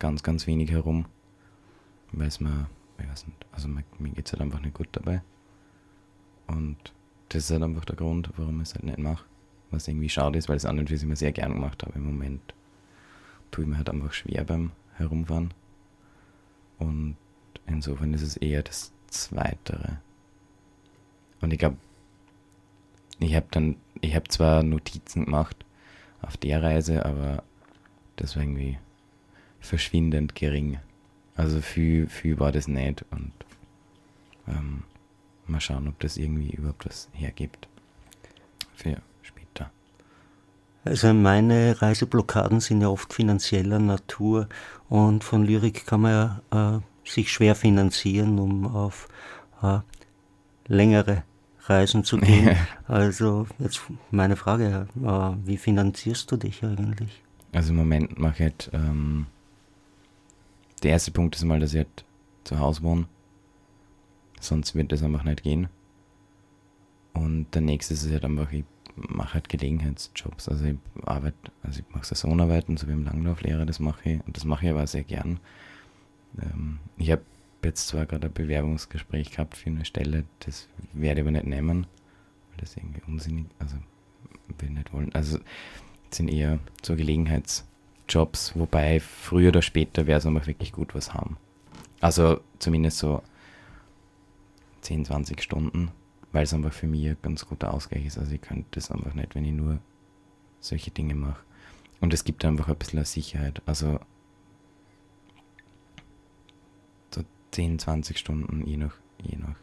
ganz, ganz wenig herum, weil es mir, ich weiß nicht, also mir, mir geht es halt einfach nicht gut dabei. Und das ist halt einfach der Grund, warum ich es halt nicht mache. Was irgendwie schade ist, weil es an und für sich immer sehr gern gemacht habe. Im Moment tue ich mir halt einfach schwer beim Herumfahren. Und insofern ist es eher das Zweitere. Und ich glaube, ich habe dann, ich habe zwar Notizen gemacht auf der Reise, aber das war irgendwie verschwindend gering. Also viel, viel war das nicht und ähm, mal schauen, ob das irgendwie überhaupt was hergibt für. Also meine Reiseblockaden sind ja oft finanzieller Natur und von Lyrik kann man ja äh, sich schwer finanzieren, um auf äh, längere Reisen zu gehen. also jetzt meine Frage, äh, wie finanzierst du dich eigentlich? Also im Moment mache ich halt, ähm, der erste Punkt ist mal, dass ich halt zu Hause wohne. Sonst wird das einfach nicht gehen. Und der nächste ist halt einfach, ich mache halt Gelegenheitsjobs. Also ich arbeite, also ich mache Saisonarbeiten, so wie im Langlauflehrer, das mache ich. Und das mache ich aber sehr gern. Ähm, ich habe jetzt zwar gerade ein Bewerbungsgespräch gehabt für eine Stelle, das werde ich aber nicht nehmen, weil das irgendwie unsinnig, also will ich nicht wollen. Also sind eher so Gelegenheitsjobs, wobei früher oder später wäre es aber wirklich gut was haben. Also zumindest so 10, 20 Stunden, weil es einfach für mich ein ganz guter Ausgleich ist. Also ich könnte das einfach nicht, wenn ich nur solche Dinge mache. Und es gibt einfach ein bisschen Sicherheit. Also so 10, 20 Stunden je nach, je nach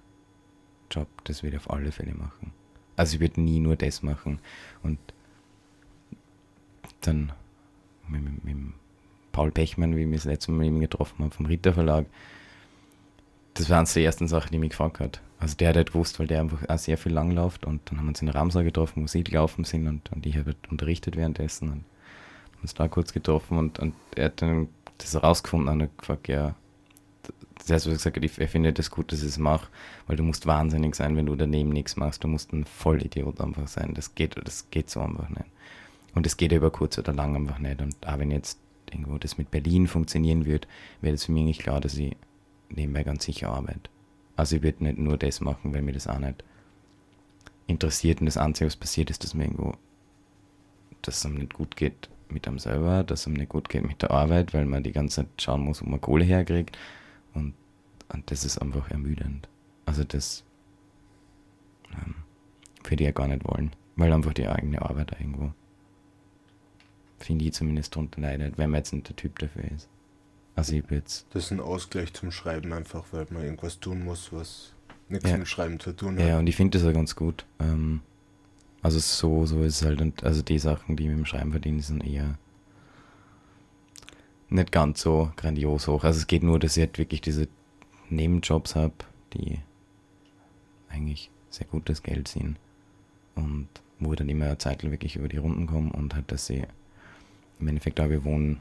Job, das würde ich auf alle Fälle machen. Also ich würde nie nur das machen. Und dann mit, mit, mit Paul Pechmann, wie mich das letzte Mal ihm getroffen habe, vom Ritter Verlag, das war eines der ersten Sachen, die mich gefragt hat. Also der hat halt gewusst, weil der einfach auch sehr viel langläuft und dann haben wir uns in Ramsau getroffen, wo sie gelaufen sind und, und ich habe halt unterrichtet währenddessen und haben uns da kurz getroffen und, und er hat dann das herausgefunden und hat gefragt, ja, das heißt, was er gesagt ich, er findet es gut, dass ich es mache, weil du musst wahnsinnig sein, wenn du daneben nichts machst. Du musst ein Vollidiot einfach sein. Das geht, das geht so einfach nicht. Und das geht über kurz oder lang einfach nicht. Und auch wenn jetzt irgendwo das mit Berlin funktionieren wird, wäre es für mich nicht klar, dass ich nebenbei ganz sicher arbeite. Also ich würde nicht nur das machen, weil mir das auch nicht interessiert und das Einzige, was passiert ist, dass mir irgendwo, dass es einem nicht gut geht mit einem selber, dass es einem nicht gut geht mit der Arbeit, weil man die ganze Zeit schauen muss, wo man Kohle herkriegt und, und das ist einfach ermüdend. Also das ähm, würde ich ja gar nicht wollen, weil einfach die eigene Arbeit irgendwo, finde ich zumindest drunter leidet, wenn man jetzt nicht der Typ dafür ist. Jetzt Das ist ein Ausgleich zum Schreiben, einfach weil man irgendwas tun muss, was nichts Ja. mit Schreiben zu tun hat. Ja, und ich finde das auch ganz gut. Ähm, also so, so ist es halt. Und also die Sachen, die mit dem Schreiben verdienen, sind eher nicht ganz so grandios hoch. Also es geht nur, dass ich halt wirklich diese Nebenjobs habe, die eigentlich sehr gutes Geld sind. Und wo ich dann immer eine Zeit lang wirklich über die Runden komme und halt, dass ich im Endeffekt auch wir wohnen,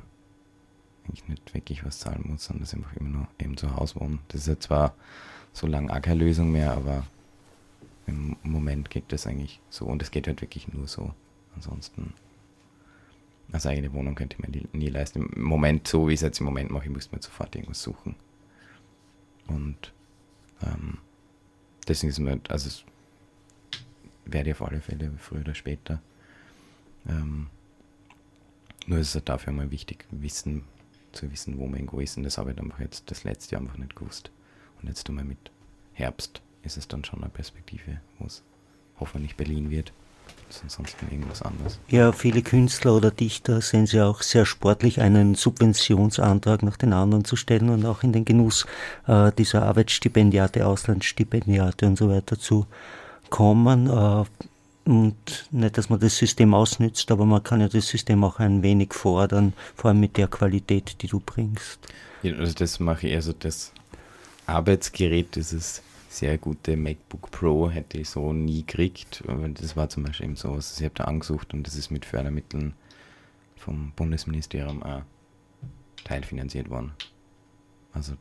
eigentlich nicht wirklich was zahlen muss, sondern dass ich einfach immer nur eben zu Hause wohne. Das ist ja zwar so lange auch keine Lösung mehr, aber im Moment geht das eigentlich so und es geht halt wirklich nur so. Ansonsten, als eigene Wohnung könnte ich mir nie, nie leisten. Im Moment, so wie ich es jetzt im Moment mache, ich müsste mir sofort irgendwas suchen. Und ähm, deswegen ist mir, also es werde ich auf alle Fälle früher oder später. Ähm, nur ist es halt dafür mal wichtig, wissen, zu wissen, wo man irgendwo ist. Und das habe ich einfach jetzt das letzte Jahr einfach nicht gewusst. Und jetzt einmal mit Herbst ist es dann schon eine Perspektive, wo es hoffentlich Berlin wird. Ansonsten irgendwas anderes. Ja, viele Künstler oder Dichter sehen sie auch sehr sportlich, einen Subventionsantrag nach den anderen zu stellen und auch in den Genuss äh, dieser Arbeitsstipendiate, Auslandsstipendiate und so weiter zu kommen. Äh, und nicht, dass man das System ausnützt, aber man kann ja das System auch ein wenig fordern, vor allem mit der Qualität, die du bringst. Ja, also das mache ich eher so das Arbeitsgerät, dieses sehr gute MacBook Pro hätte ich so nie gekriegt. Das war zum Beispiel eben so, was ich habe da angesucht und das ist mit Fördermitteln vom Bundesministerium auch teilfinanziert worden. Also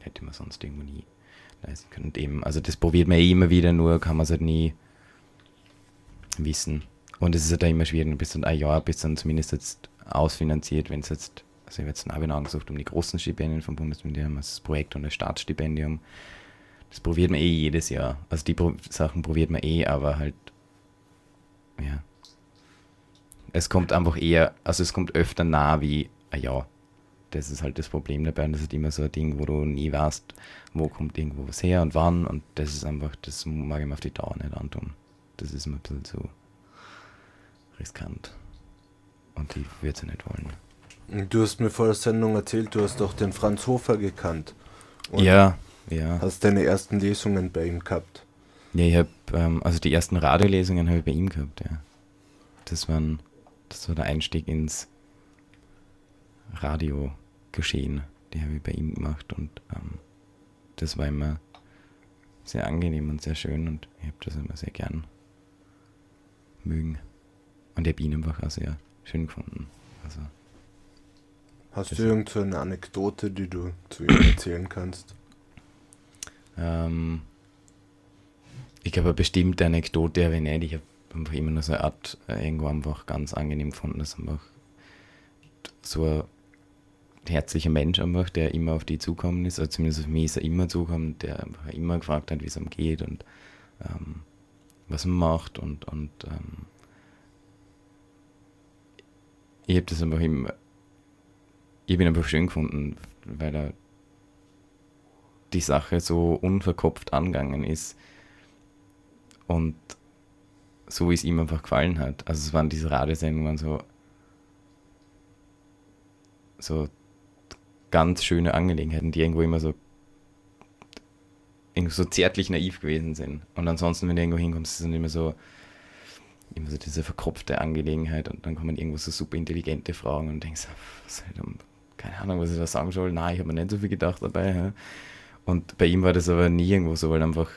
hätte man sonst irgendwo nie leisten können. Und eben, also das probiert man eh immer wieder, nur kann man es halt nie wissen. Und es ist halt immer schwierig, bis dann ein Jahr, bis dann zumindest jetzt ausfinanziert, wenn es jetzt, also ich habe jetzt ein Abi angesucht um die großen Stipendien vom Bundesministerium, also das Projekt und das Staatsstipendium. Das probiert man eh jedes Jahr. Also die Pro Sachen probiert man eh, aber halt, ja. Es kommt einfach eher, also es kommt öfter nah wie ein Jahr. Das ist halt das Problem dabei und das ist immer so ein Ding, wo du nie weißt, wo kommt irgendwo was her und wann und das ist einfach, das mag ich mir auf die Dauer nicht antun. Das ist mir ein bisschen zu riskant. Und würde es ja nicht wollen. Du hast mir vor der Sendung erzählt, du hast auch den Franz Hofer gekannt. Und ja, ja. Hast deine ersten Lesungen bei ihm gehabt. Ja, ich habe, ähm, also die ersten Radiolesungen habe ich bei ihm gehabt, ja. Das waren, das war der Einstieg ins Radiogeschehen. Die habe ich bei ihm gemacht und ähm, das war immer sehr angenehm und sehr schön und ich habe das immer sehr gern mögen. Und ich habe ihn einfach auch sehr schön gefunden. Also, Hast du irgendeine Anekdote, die du zu ihm erzählen kannst? Ähm, ich glaube, eine bestimmte Anekdote habe ich nicht. Ich habe einfach immer nur so eine Art äh, irgendwo einfach ganz angenehm gefunden. Das ist einfach so ein herzlicher Mensch einfach, der immer auf die zukommen ist. Also zumindest auf mich ist er immer zukommen, der einfach immer gefragt hat, wie es ihm geht und ähm, was man macht und, und ähm, ich habe das einfach immer, ich ihn einfach schön gefunden, weil er die Sache so unverkopft angegangen ist und so wie es ihm einfach gefallen hat. Also es waren diese Radiosendungen so so ganz schöne Angelegenheiten, die irgendwo immer so irgendwo so zärtlich naiv gewesen sind. Und ansonsten, wenn du irgendwo hinkommst, dann immer so immer so diese verkopfte Angelegenheit und dann kommen irgendwo so super intelligente Fragen und denkst, was soll ich da, keine Ahnung, was ich da sagen soll. Nein, ich habe mir nicht so viel gedacht dabei. Ja. Und bei ihm war das aber nie irgendwo so, weil einfach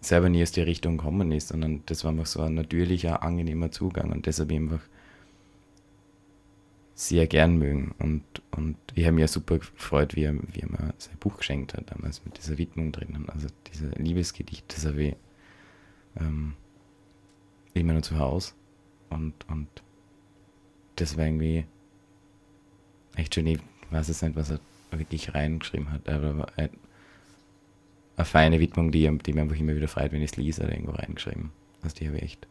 selber nie aus die Richtung gekommen ist, sondern das war einfach so ein natürlicher, angenehmer Zugang und deshalb einfach sehr gern mögen. Und, und ich habe mich ja super gefreut, wie er, wie er mir sein Buch geschenkt hat, damals mit dieser Widmung drinnen. Also diese Liebesgedicht, das habe ich ähm, immer nur zu Hause. Und, und das war irgendwie echt schön. Ich weiß jetzt nicht, was er wirklich reingeschrieben hat, aber ein, eine feine Widmung, die, die mir einfach immer wieder freut, wenn ich es lese, oder irgendwo reingeschrieben. Also die habe ich echt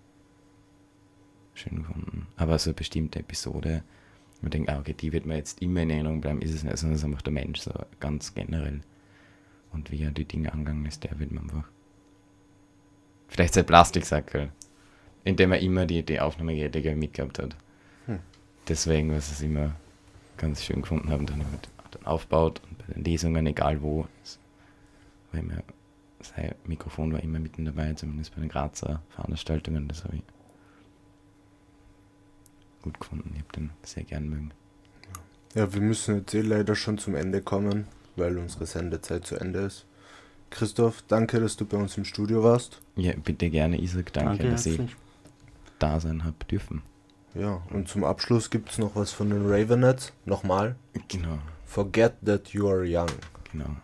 schön gefunden. Aber so eine bestimmte Episode, man denkt, ah, okay, die wird mir jetzt immer in Erinnerung bleiben, ist es nicht, sondern es ist einfach der Mensch, so ganz generell. Und wie er die Dinge angegangen ist, der wird mir einfach. Vielleicht sein Plastiksackel, in dem er immer die, die Aufnahmegeräte mitgehabt hat. Hm. Deswegen, was es immer ganz schön gefunden haben, dann dann aufbaut und bei den Lesungen, egal wo, war immer, sein Mikrofon war immer mitten dabei, zumindest bei den Grazer Veranstaltungen, das habe ich gut gefunden. Ich habe den sehr gern mögen. Ja, wir müssen jetzt eh leider schon zum Ende kommen, weil unsere Sendezeit zu Ende ist. Christoph, danke, dass du bei uns im Studio warst. Ja, bitte gerne, Isaac, danke, Danke dass ich da sein habe dürfen. Ja, und zum Abschluss gibt es noch was von den Ravenettes. Nochmal. Genau, Forget that you are young. genau.